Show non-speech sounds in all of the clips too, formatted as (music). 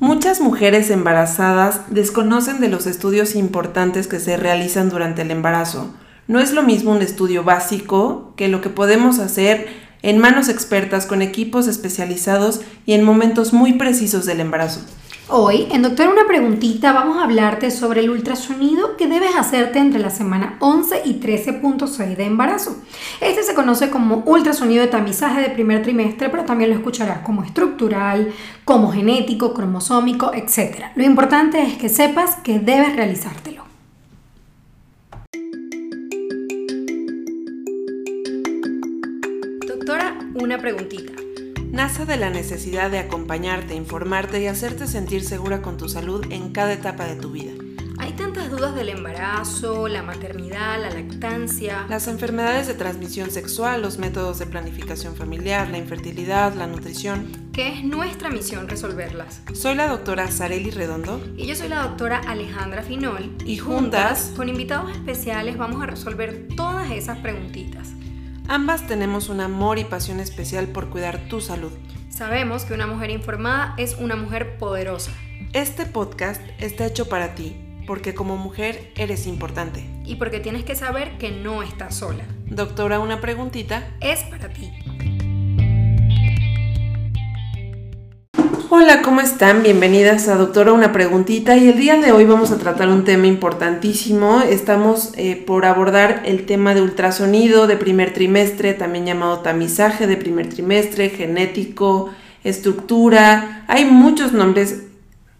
Muchas mujeres embarazadas desconocen de los estudios importantes que se realizan durante el embarazo. No es lo mismo un estudio básico que lo que podemos hacer en manos expertas con equipos especializados y en momentos muy precisos del embarazo. Hoy, en Doctor Una Preguntita, vamos a hablarte sobre el ultrasonido que debes hacerte entre la semana 11 y 13.6 de embarazo. Este se conoce como ultrasonido de tamizaje de primer trimestre, pero también lo escucharás como estructural, como genético, cromosómico, etc. Lo importante es que sepas que debes realizártelo. Doctora, una preguntita nace de la necesidad de acompañarte, informarte y hacerte sentir segura con tu salud en cada etapa de tu vida. Hay tantas dudas del embarazo, la maternidad, la lactancia. Las enfermedades de transmisión sexual, los métodos de planificación familiar, la infertilidad, la nutrición. Que es nuestra misión resolverlas. Soy la doctora Sareli Redondo. Y yo soy la doctora Alejandra Finol. Y juntas, con invitados especiales, vamos a resolver todas esas preguntitas. Ambas tenemos un amor y pasión especial por cuidar tu salud. Sabemos que una mujer informada es una mujer poderosa. Este podcast está hecho para ti, porque como mujer eres importante. Y porque tienes que saber que no estás sola. Doctora, una preguntita. Es para ti. Hola, ¿cómo están? Bienvenidas a Doctora Una Preguntita y el día de hoy vamos a tratar un tema importantísimo. Estamos eh, por abordar el tema de ultrasonido de primer trimestre, también llamado tamizaje de primer trimestre, genético, estructura. Hay muchos nombres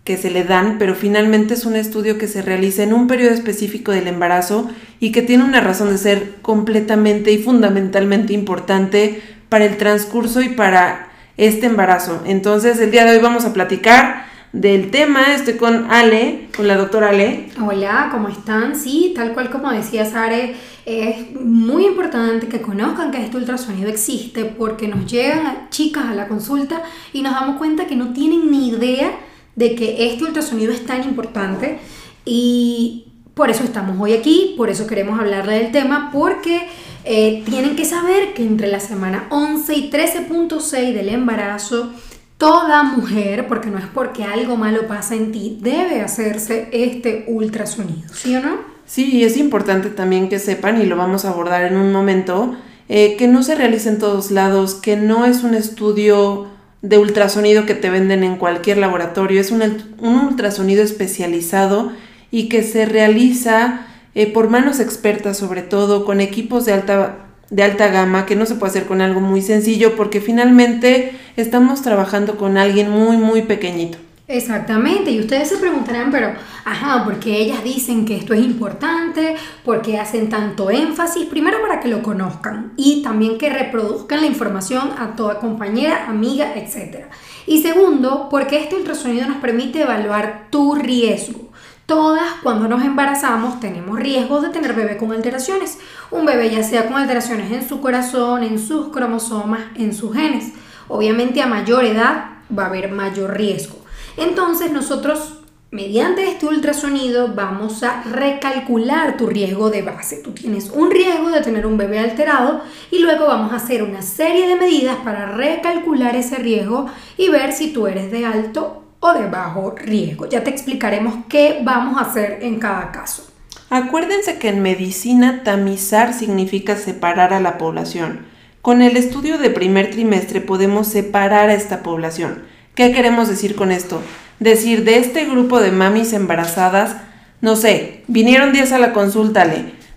que se le dan, pero finalmente es un estudio que se realiza en un periodo específico del embarazo y que tiene una razón de ser completamente y fundamentalmente importante para el transcurso y para este embarazo. Entonces, el día de hoy vamos a platicar del tema. Estoy con Ale, con la doctora Ale. Hola, ¿cómo están? Sí, tal cual como decía Sare, es muy importante que conozcan que este ultrasonido existe porque nos llegan chicas a la consulta y nos damos cuenta que no tienen ni idea de que este ultrasonido es tan importante y por eso estamos hoy aquí, por eso queremos hablarle del tema, porque eh, tienen que saber que entre la semana 11 y 13.6 del embarazo, toda mujer, porque no es porque algo malo pasa en ti, debe hacerse este ultrasonido, ¿sí o no? Sí, es importante también que sepan, y lo vamos a abordar en un momento, eh, que no se realice en todos lados, que no es un estudio de ultrasonido que te venden en cualquier laboratorio, es un ultrasonido especializado y que se realiza eh, por manos expertas sobre todo, con equipos de alta, de alta gama, que no se puede hacer con algo muy sencillo porque finalmente estamos trabajando con alguien muy, muy pequeñito. Exactamente, y ustedes se preguntarán, pero, ajá, ¿por qué ellas dicen que esto es importante? ¿Por qué hacen tanto énfasis? Primero para que lo conozcan y también que reproduzcan la información a toda compañera, amiga, etc. Y segundo, porque este ultrasonido nos permite evaluar tu riesgo. Todas cuando nos embarazamos tenemos riesgo de tener bebé con alteraciones. Un bebé ya sea con alteraciones en su corazón, en sus cromosomas, en sus genes. Obviamente a mayor edad va a haber mayor riesgo. Entonces nosotros mediante este ultrasonido vamos a recalcular tu riesgo de base. Tú tienes un riesgo de tener un bebé alterado y luego vamos a hacer una serie de medidas para recalcular ese riesgo y ver si tú eres de alto o de bajo riesgo. Ya te explicaremos qué vamos a hacer en cada caso. Acuérdense que en medicina tamizar significa separar a la población. Con el estudio de primer trimestre podemos separar a esta población. ¿Qué queremos decir con esto? Decir, de este grupo de mamis embarazadas, no sé, vinieron 10 a la consulta,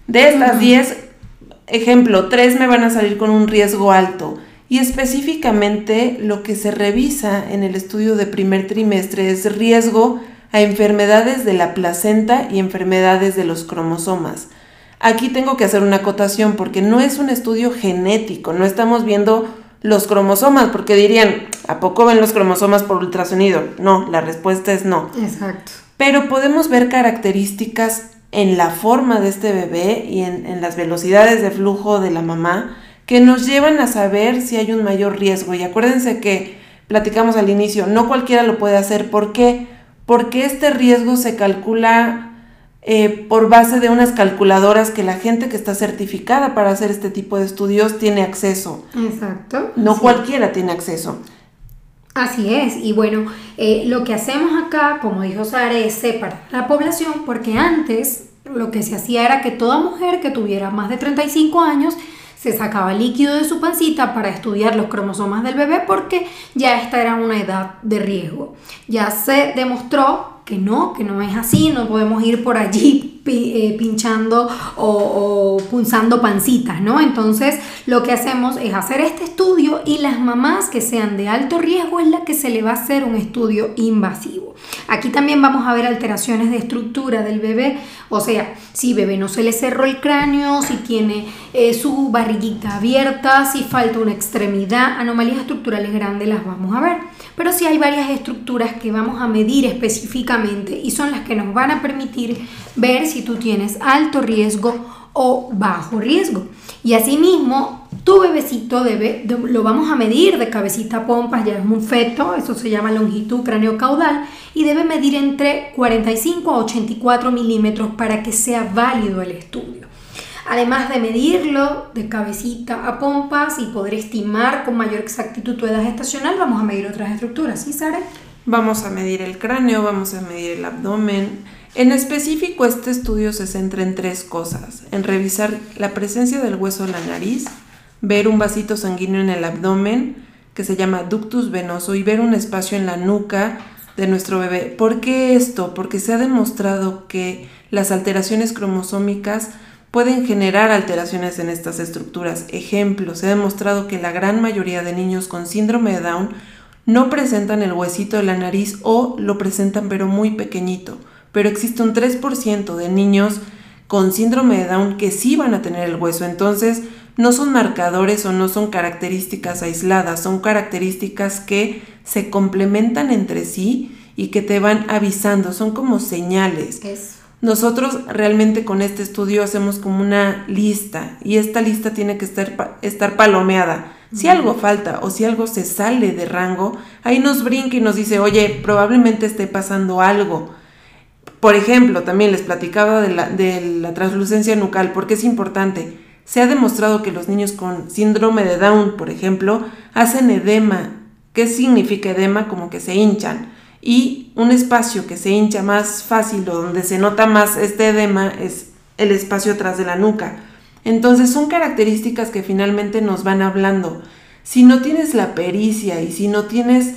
De estas 10, ejemplo, 3 me van a salir con un riesgo alto y específicamente lo que se revisa en el estudio de primer trimestre es riesgo a enfermedades de la placenta y enfermedades de los cromosomas. Aquí tengo que hacer una acotación porque no es un estudio genético, no estamos viendo los cromosomas, porque dirían, ¿a poco ven los cromosomas por ultrasonido? No, la respuesta es no. Exacto. Pero podemos ver características en la forma de este bebé y en, en las velocidades de flujo de la mamá que nos llevan a saber si hay un mayor riesgo. Y acuérdense que platicamos al inicio, no cualquiera lo puede hacer. ¿Por qué? Porque este riesgo se calcula eh, por base de unas calculadoras que la gente que está certificada para hacer este tipo de estudios tiene acceso. Exacto. No cualquiera tiene acceso. Así es, y bueno, eh, lo que hacemos acá, como dijo Sara, es separar la población porque antes lo que se hacía era que toda mujer que tuviera más de 35 años se sacaba líquido de su pancita para estudiar los cromosomas del bebé porque ya esta era una edad de riesgo. Ya se demostró que no, que no es así, no podemos ir por allí pinchando o, punzando pancitas, ¿no? Entonces lo que hacemos es hacer este estudio y las mamás que sean de alto riesgo es la que se le va a hacer un estudio invasivo. Aquí también vamos a ver alteraciones de estructura del bebé, o sea, si bebé no se le cerró el cráneo, si tiene eh, su barriguita abierta, si falta una extremidad, anomalías estructurales grandes las vamos a ver. Pero sí hay varias estructuras que vamos a medir específicamente y son las que nos van a permitir ver si tú tienes alto riesgo o bajo riesgo. Y asimismo, tu bebecito debe, lo vamos a medir de cabecita a pompas, ya es un feto, eso se llama longitud cráneo-caudal, y debe medir entre 45 a 84 milímetros para que sea válido el estudio. Además de medirlo de cabecita a pompas y poder estimar con mayor exactitud tu edad gestacional, vamos a medir otras estructuras, ¿sí, Sara? Vamos a medir el cráneo, vamos a medir el abdomen. En específico, este estudio se centra en tres cosas. En revisar la presencia del hueso en la nariz, ver un vasito sanguíneo en el abdomen, que se llama ductus venoso, y ver un espacio en la nuca de nuestro bebé. ¿Por qué esto? Porque se ha demostrado que las alteraciones cromosómicas pueden generar alteraciones en estas estructuras. Ejemplo, se ha demostrado que la gran mayoría de niños con síndrome de Down no presentan el huesito de la nariz o lo presentan pero muy pequeñito. Pero existe un 3% de niños con síndrome de Down que sí van a tener el hueso. Entonces, no son marcadores o no son características aisladas, son características que se complementan entre sí y que te van avisando, son como señales. Nosotros realmente con este estudio hacemos como una lista y esta lista tiene que estar, estar palomeada. Si algo falta o si algo se sale de rango, ahí nos brinca y nos dice, oye, probablemente esté pasando algo. Por ejemplo, también les platicaba de la, translucencia nucal, porque es importante. Se ha demostrado que los niños con síndrome de Down, por ejemplo, hacen edema. ¿Qué significa edema? Como que se hinchan y un espacio que se hincha más fácil o donde se nota más este edema es el espacio atrás de la nuca. Entonces son características que finalmente nos van hablando. Si no tienes la pericia y si no tienes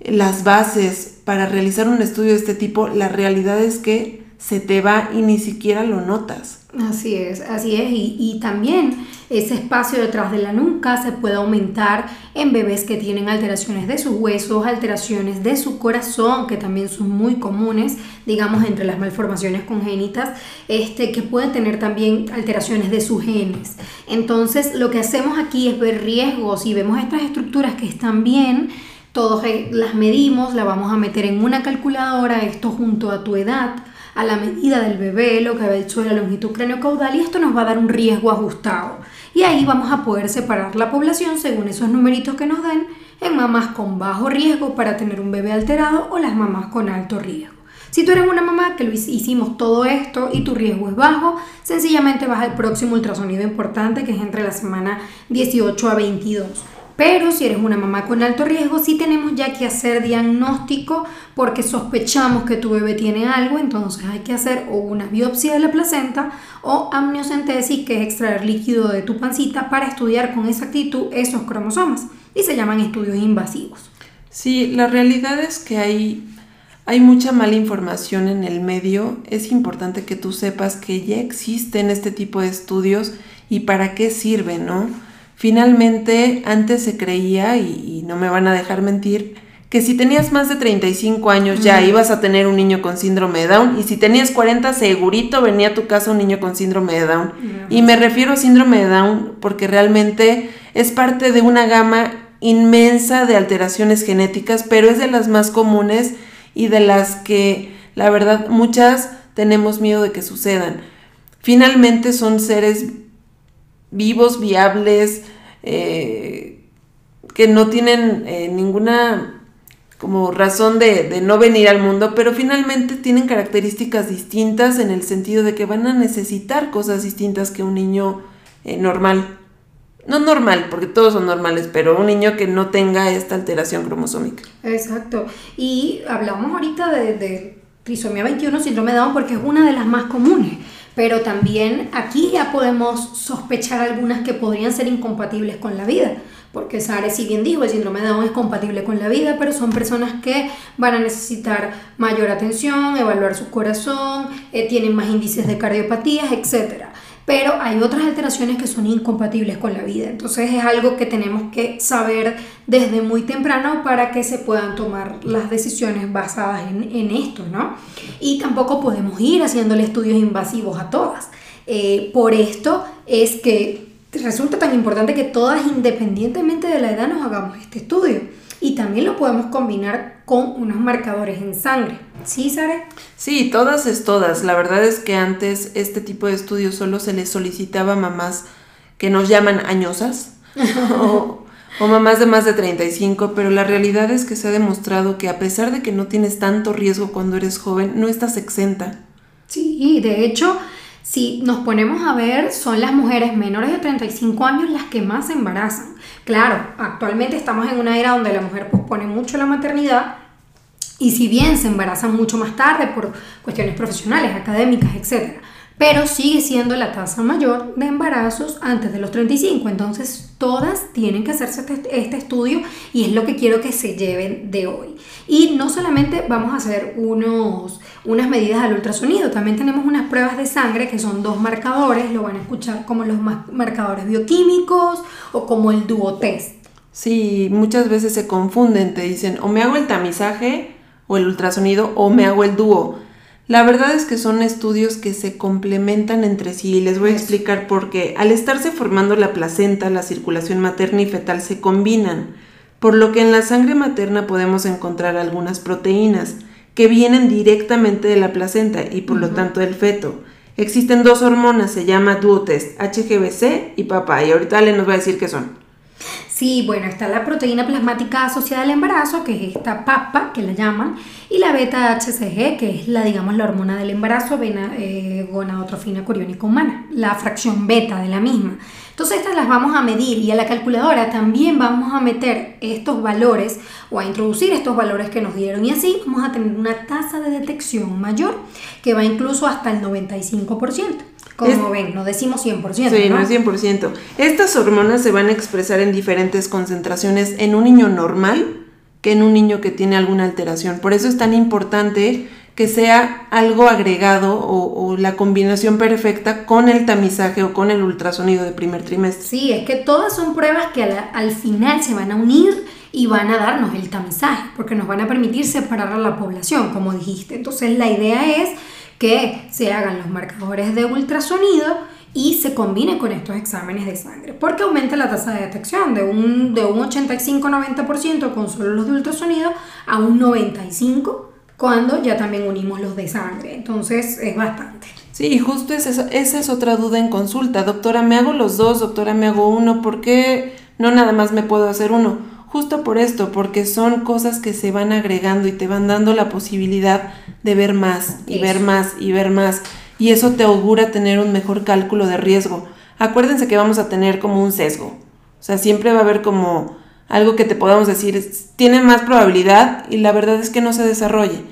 las bases para realizar un estudio de este tipo, la realidad es que se te va y ni siquiera lo notas. Así es, así es. Y, también ese espacio detrás de la nuca se puede aumentar en bebés que tienen alteraciones de sus huesos, alteraciones de su corazón, que también son muy comunes, digamos, entre las malformaciones congénitas, este, que pueden tener también alteraciones de sus genes. Entonces, lo que hacemos aquí es ver riesgos y vemos estas estructuras que están bien. Todos las medimos, la vamos a meter en una calculadora, esto junto a tu edad a la medida del bebé, lo que ha hecho la longitud cráneo-caudal y esto nos va a dar un riesgo ajustado. Y ahí vamos a poder separar la población según esos numeritos que nos den en mamás con bajo riesgo para tener un bebé alterado o las mamás con alto riesgo. Si tú eres una mamá que hicimos todo esto y tu riesgo es bajo, sencillamente vas al próximo ultrasonido importante que es entre la semana 18 a 22. Pero si eres una mamá con alto riesgo, sí tenemos ya que hacer diagnóstico porque sospechamos que tu bebé tiene algo, entonces hay que hacer o una biopsia de la placenta o amniocentesis, que es extraer líquido de tu pancita para estudiar con exactitud esos cromosomas y se llaman estudios invasivos. Sí, la realidad es que hay, hay mucha mala información en el medio. Es importante que tú sepas que ya existen este tipo de estudios y para qué sirven, ¿no? Finalmente, antes se creía, y, no me van a dejar mentir, que si tenías más de 35 años ya ibas a tener un niño con síndrome de Down y si tenías 40 segurito venía a tu casa un niño con síndrome de Down. Y me refiero a síndrome de Down porque realmente es parte de una gama inmensa de alteraciones genéticas, pero es de las más comunes y de las que la verdad muchas tenemos miedo de que sucedan. Finalmente son seres vivos, viables, eh, que no tienen eh, ninguna como razón de, no venir al mundo, pero finalmente tienen características distintas en el sentido de que van a necesitar cosas distintas que un niño eh, normal. no normal, porque todos son normales, pero un niño que no tenga esta alteración cromosómica. Exacto. Y hablamos ahorita de, de trisomía 21, síndrome de Down, porque es una de las más comunes. Pero también aquí ya podemos sospechar algunas que podrían ser incompatibles con la vida. Porque Sare, si bien dijo, el síndrome de Down es compatible con la vida, pero son personas que van a necesitar mayor atención, evaluar su corazón, eh, tienen más índices de cardiopatías, etcétera pero hay otras alteraciones que son incompatibles con la vida. Entonces es algo que tenemos que saber desde muy temprano para que se puedan tomar las decisiones basadas en, esto, ¿no? Y tampoco podemos ir haciéndole estudios invasivos a todas. Eh, por esto es que resulta tan importante que todas, independientemente de la edad, nos hagamos este estudio y también lo podemos combinar con unos marcadores en sangre. ¿Sí, Sara? Sí, todas es todas. La verdad es que antes este tipo de estudios solo se les solicitaba a mamás que nos llaman añosas (laughs) o, o, mamás de más de 35, pero la realidad es que se ha demostrado que a pesar de que no tienes tanto riesgo cuando eres joven, no estás exenta. Sí, de hecho, si nos ponemos a ver, son las mujeres menores de 35 años las que más se embarazan. Claro, actualmente estamos en una era donde la mujer pospone mucho la maternidad y si bien se embarazan mucho más tarde por cuestiones profesionales, académicas, etc., pero sigue siendo la tasa mayor de embarazos antes de los 35. Entonces, todas tienen que hacerse este, este, estudio y es lo que quiero que se lleven de hoy. Y no solamente vamos a hacer unos, unas medidas al ultrasonido, también tenemos unas pruebas de sangre que son dos marcadores, lo van a escuchar como los marcadores bioquímicos o como el duotest. Sí, muchas veces se confunden, te dicen o me hago el tamizaje o el ultrasonido o me hago el dúo. La verdad es que son estudios que se complementan entre sí y les voy a explicar por qué. Al estarse formando la placenta, la circulación materna y fetal se combinan, por lo que en la sangre materna podemos encontrar algunas proteínas que vienen directamente de la placenta y por lo tanto del feto. Existen dos hormonas, se llama duotest, HGBC y papá, y ahorita le nos va a decir qué son. Sí, bueno, está la proteína plasmática asociada al embarazo, que es esta PAPA, que la llaman, y la beta-HCG, que es la, digamos, la hormona del embarazo, vena, eh, gonadotrofina coriónica humana, la fracción beta de la misma. Entonces estas las vamos a medir y a la calculadora también vamos a meter estos valores o a introducir estos valores que nos dieron y así vamos a tener una tasa de detección mayor que va incluso hasta el 95%. Como ven, no decimos 100%. Sí, no, es 100%. Estas hormonas se van a expresar en diferentes concentraciones en un niño normal que en un niño que tiene alguna alteración. Por eso es tan importante que sea algo agregado o, la combinación perfecta con el tamizaje o con el ultrasonido de primer trimestre. Sí, es que todas son pruebas que al final se van a unir y van a darnos el tamizaje, porque nos van a permitir separar a la población, como dijiste. Entonces la idea es que se hagan los marcadores de ultrasonido y se combine con estos exámenes de sangre, porque aumenta la tasa de detección de un, de un 85-90% con solo los de ultrasonido a un 95% cuando ya también unimos los de sangre. Entonces es bastante. Sí, justo esa, esa es otra duda en consulta. Doctora, me hago los dos, doctora, me hago uno, ¿por qué no nada más me puedo hacer uno? Justo por esto, porque son cosas que se van agregando y te van dando la posibilidad de ver más y ver más y ver más. Y eso te augura tener un mejor cálculo de riesgo. Acuérdense que vamos a tener como un sesgo. O sea, siempre va a haber como algo que te podamos decir tiene más probabilidad y la verdad es que no se desarrolle.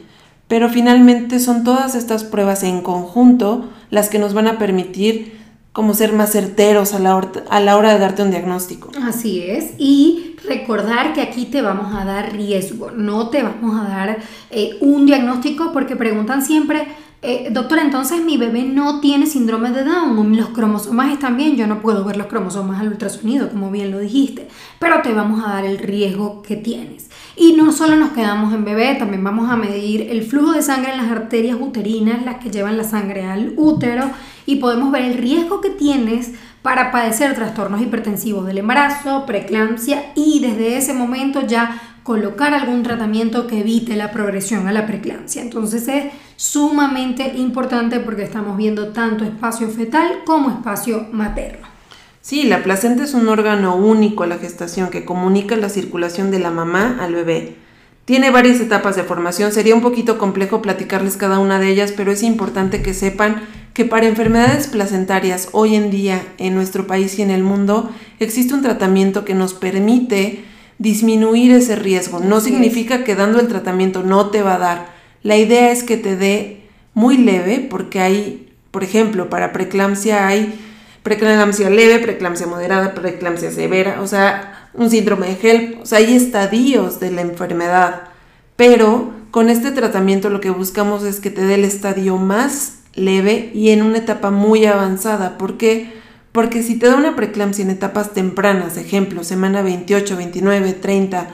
Pero finalmente son todas estas pruebas en conjunto las que nos van a permitir como ser más certeros a la, hora, a la hora de darte un diagnóstico. Así es, y recordar que aquí te vamos a dar riesgo, no te vamos a dar eh, un diagnóstico porque preguntan siempre, eh, doctora, entonces mi bebé no tiene síndrome de Down, los cromosomas están bien, yo no puedo ver los cromosomas al ultrasonido, como bien lo dijiste, pero te vamos a dar el riesgo que tienes. Y no solo nos quedamos en bebé, también vamos a medir el flujo de sangre en las arterias uterinas, las que llevan la sangre al útero, y podemos ver el riesgo que tienes para padecer trastornos hipertensivos del embarazo, preeclampsia y desde ese momento ya colocar algún tratamiento que evite la progresión a la preeclampsia. Entonces es sumamente importante porque estamos viendo tanto espacio fetal como espacio materno. Sí, la placenta es un órgano único a la gestación que comunica la circulación de la mamá al bebé. Tiene varias etapas de formación, sería un poquito complejo platicarles cada una de ellas, pero es importante que sepan que para enfermedades placentarias hoy en día en nuestro país y en el mundo existe un tratamiento que nos permite disminuir ese riesgo. No significa que dando el tratamiento no te va a dar. La idea es que te dé muy leve porque hay, por ejemplo, para preeclampsia hay preeclampsia leve, preeclampsia moderada, preeclampsia severa, o sea, un síndrome de HELP, o sea, hay estadios de la enfermedad. Pero con este tratamiento lo que buscamos es que te dé el estadio más leve y en una etapa muy avanzada. ¿Por qué? Porque si te da una preeclampsia en etapas tempranas, ejemplo, semana 28, 29, 30,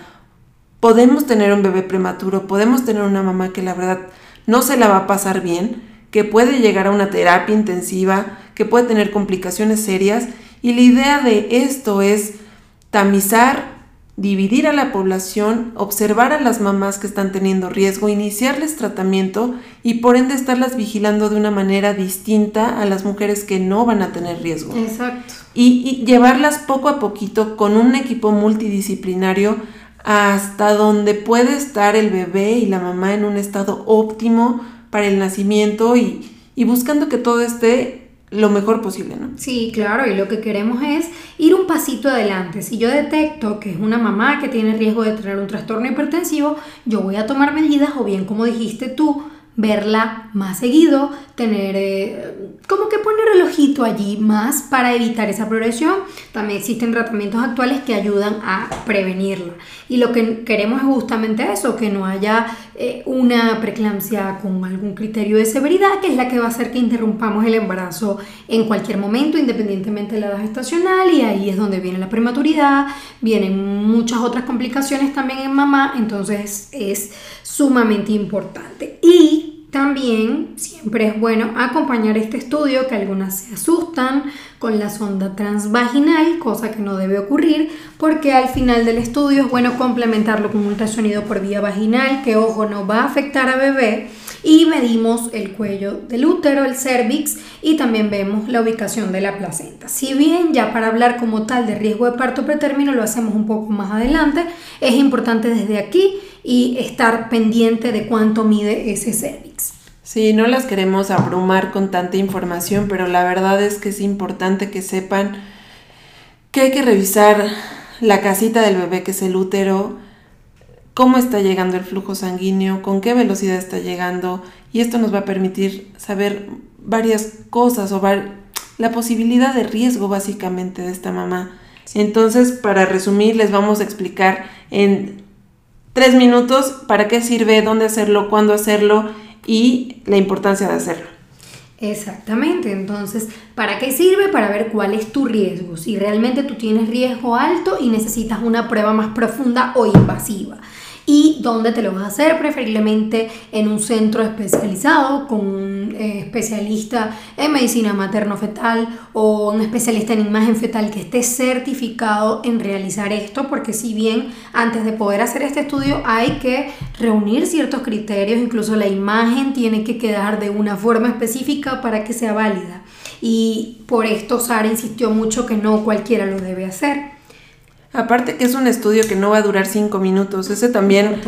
podemos tener un bebé prematuro, podemos tener una mamá que la verdad no se la va a pasar bien, que puede llegar a una terapia intensiva, que puede tener complicaciones serias. Y la idea de esto es tamizar dividir a la población, observar a las mamás que están teniendo riesgo, iniciarles tratamiento y por ende estarlas vigilando de una manera distinta a las mujeres que no van a tener riesgo. Exacto. Y, llevarlas poco a poquito con un equipo multidisciplinario hasta donde puede estar el bebé y la mamá en un estado óptimo para el nacimiento y, y buscando que todo esté lo mejor posible, ¿no? Sí, claro, y lo que queremos es ir un pasito adelante. Si yo detecto que es una mamá que tiene riesgo de tener un trastorno hipertensivo, yo voy a tomar medidas o bien, como dijiste tú, verla más seguido, tener eh, como que poner el ojito allí más para evitar esa progresión. También existen tratamientos actuales que ayudan a prevenirla. Y lo que queremos es justamente eso, que no haya eh, una preeclampsia con algún criterio de severidad, que es la que va a hacer que interrumpamos el embarazo en cualquier momento, independientemente de la edad gestacional, y ahí es donde viene la prematuridad, vienen muchas otras complicaciones también en mamá, entonces es sumamente importante. Y también siempre es bueno acompañar este estudio, que algunas se asustan con la sonda transvaginal, cosa que no debe ocurrir, porque al final del estudio es bueno complementarlo con un ultrasonido por vía vaginal, que ojo no va a afectar a bebé, y medimos el cuello del útero, el cervix, y también vemos la ubicación de la placenta. Si bien ya para hablar como tal de riesgo de parto pretérmino lo hacemos un poco más adelante, es importante desde aquí y estar pendiente de cuánto mide ese cervix. Sí, no las queremos abrumar con tanta información, pero la verdad es que es importante que sepan que hay que revisar la casita del bebé, que es el útero, cómo está llegando el flujo sanguíneo, con qué velocidad está llegando, y esto nos va a permitir saber varias cosas o la posibilidad de riesgo básicamente de esta mamá. Entonces, para resumir, les vamos a explicar en tres minutos para qué sirve, dónde hacerlo, cuándo hacerlo y la importancia de hacerlo. Exactamente, entonces, ¿para qué sirve? Para ver cuál es tu riesgo, si realmente tú tienes riesgo alto y necesitas una prueba más profunda o invasiva y dónde te lo vas a hacer, preferiblemente en un centro especializado con un eh, especialista en medicina materno-fetal o un especialista en imagen fetal que esté certificado en realizar esto, porque si bien antes de poder hacer este estudio hay que reunir ciertos criterios, incluso la imagen tiene que quedar de una forma específica para que sea válida. Y por esto Sara insistió mucho que no cualquiera lo debe hacer. Aparte que es un estudio que no va a durar cinco minutos, ese también...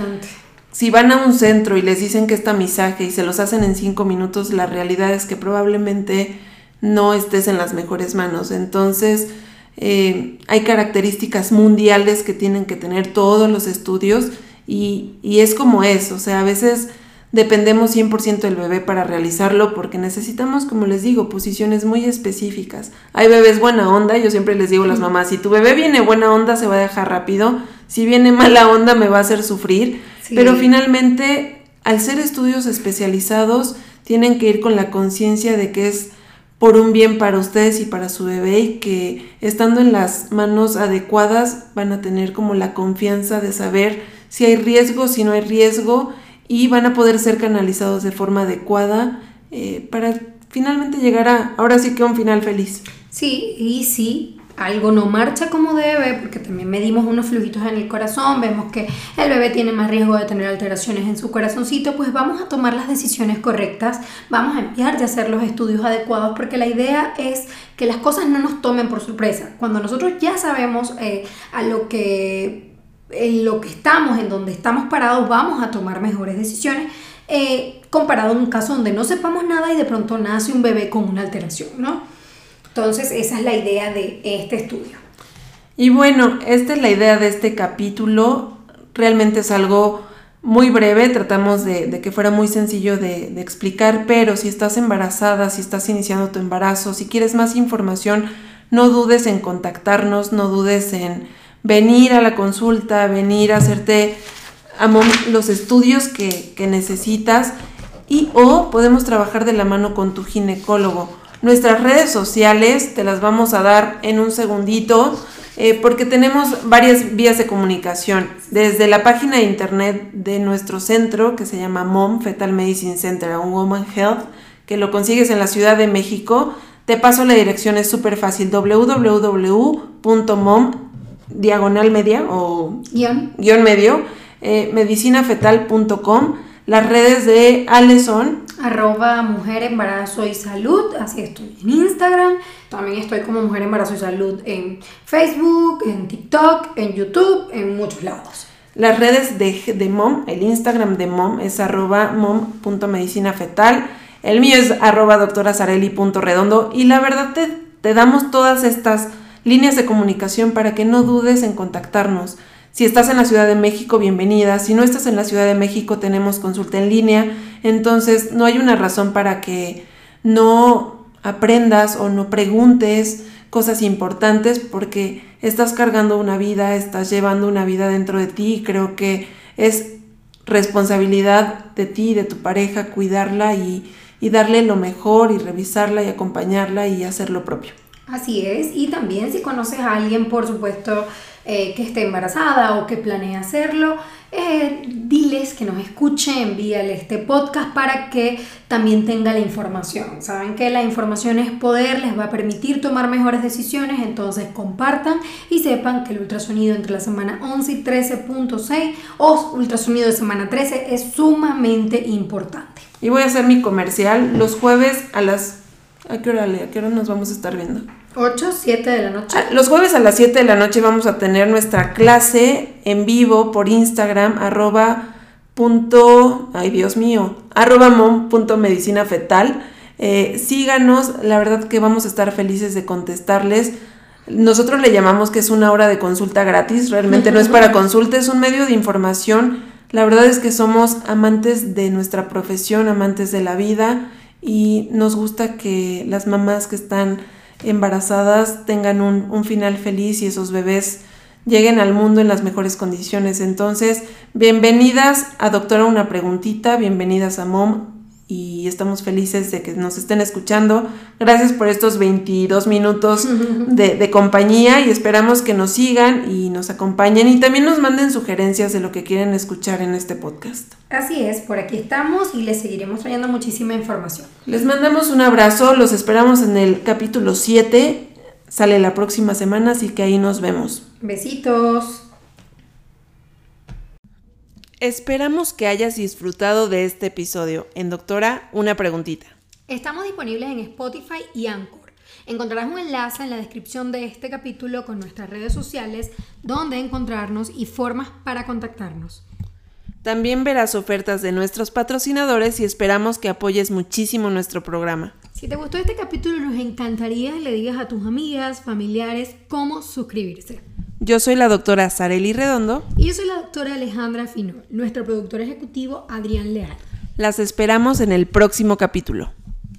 Si van a un centro y les dicen que es tamizaje y se los hacen en cinco minutos, la realidad es que probablemente no estés en las mejores manos. Entonces, eh, hay características mundiales que tienen que tener todos los estudios y, y es como es. O sea, a veces dependemos 100% del bebé para realizarlo porque necesitamos, como les digo, posiciones muy específicas. Hay bebés buena onda, yo siempre les digo a las mamás, si tu bebé viene buena onda se va a dejar rápido, si viene mala onda me va a hacer sufrir, pero finalmente al ser estudios especializados tienen que ir con la conciencia de que es por un bien para ustedes y para su bebé y que estando en las manos adecuadas van a tener como la confianza de saber si hay riesgo, si no hay riesgo y van a poder ser canalizados de forma adecuada eh, para finalmente llegar a, ahora sí que un final feliz. Sí, y sí, algo no marcha como debe, porque también medimos unos flujitos en el corazón, vemos que el bebé tiene más riesgo de tener alteraciones en su corazoncito, pues vamos a tomar las decisiones correctas, vamos a enviar de hacer los estudios adecuados, porque la idea es que las cosas no nos tomen por sorpresa. Cuando nosotros ya sabemos eh, a lo que en lo que estamos, en donde estamos parados, vamos a tomar mejores decisiones. eh, comparado a un caso donde no sepamos nada y de pronto nace un bebé con una alteración, ¿no? Entonces, esa es la idea de este estudio. Y bueno, esta es la idea de este capítulo. Realmente es algo muy breve, tratamos de, que fuera muy sencillo de, de, explicar, pero si estás embarazada, si estás iniciando tu embarazo, si quieres más información, no dudes en contactarnos, no dudes en venir a la consulta, venir a hacerte los estudios que, que necesitas y o podemos trabajar de la mano con tu ginecólogo. Nuestras redes sociales te las vamos a dar en un segundito eh, porque tenemos varias vías de comunicación. Desde la página de internet de nuestro centro, que se llama MOM, Fetal Medicine Center Woman Health, que lo consigues en la Ciudad de México. Te paso la dirección, es súper fácil, www.mom, diagonal media o guion, medio, eh, medicinafetal.com. Las redes de Ale son arroba mujer embarazo y salud, así estoy en Instagram, también estoy como mujer embarazo y salud en Facebook, en TikTok, en YouTube, en muchos lados. Las redes de, de MOM, el Instagram de MOM es arroba mom.medicinafetal, el mío es arroba doctorasareli.redondo y la verdad te, te damos todas estas líneas de comunicación para que no dudes en contactarnos. Si estás en la Ciudad de México, bienvenida. Si no estás en la Ciudad de México, tenemos consulta en línea. Entonces, no hay una razón para que no aprendas o no preguntes cosas importantes porque estás cargando una vida, estás llevando una vida dentro de ti y creo que es responsabilidad de ti de tu pareja cuidarla y, y darle lo mejor y revisarla y acompañarla y hacer lo propio. Así es, y también si conoces a alguien, por supuesto, eh, que esté embarazada o que planee hacerlo, eh, diles que nos escuche, envíale este podcast para que también tenga la información. Saben que la información es poder, les va a permitir tomar mejores decisiones, entonces compartan y sepan que el ultrasonido entre la semana 11 y 13.6 o ultrasonido de semana 13 es sumamente importante. Y voy a hacer mi comercial los jueves a las... ¿A qué hora, ¿A qué hora nos vamos a estar viendo? 8, 7 de la noche. Ah, los jueves a las 7 de la noche vamos a tener nuestra clase en vivo por Instagram, arroba punto, ay Dios mío, arroba mom punto medicina fetal. Eh, síganos, la verdad que vamos a estar felices de contestarles. Nosotros le llamamos que es una hora de consulta gratis, realmente no es para (laughs) consulta, es un medio de información. La verdad es que somos amantes de nuestra profesión, amantes de la vida y nos gusta que las mamás que están embarazadas tengan un, final feliz y esos bebés lleguen al mundo en las mejores condiciones. Entonces, bienvenidas a Doctora Una Preguntita, bienvenidas a MOM y estamos felices de que nos estén escuchando. Gracias por estos 22 minutos (laughs) de, de, compañía y esperamos que nos sigan y nos acompañen y también nos manden sugerencias de lo que quieren escuchar en este podcast. Así es, por aquí estamos y les seguiremos trayendo muchísima información. Les mandamos un abrazo, los esperamos en el capítulo 7, sale la próxima semana, así que ahí nos vemos. Besitos. Esperamos que hayas disfrutado de este episodio. En Doctora, una preguntita. Estamos disponibles en Spotify y Anchor. Encontrarás un enlace en la descripción de este capítulo con nuestras redes sociales, donde encontrarnos y formas para contactarnos. También verás ofertas de nuestros patrocinadores y esperamos que apoyes muchísimo nuestro programa. Si te gustó este capítulo, nos encantaría que le digas a tus amigas, familiares cómo suscribirse. Yo soy la doctora Sareli Redondo. Y yo soy la doctora Alejandra Finol, nuestro productor ejecutivo Adrián Leal. Las esperamos en el próximo capítulo.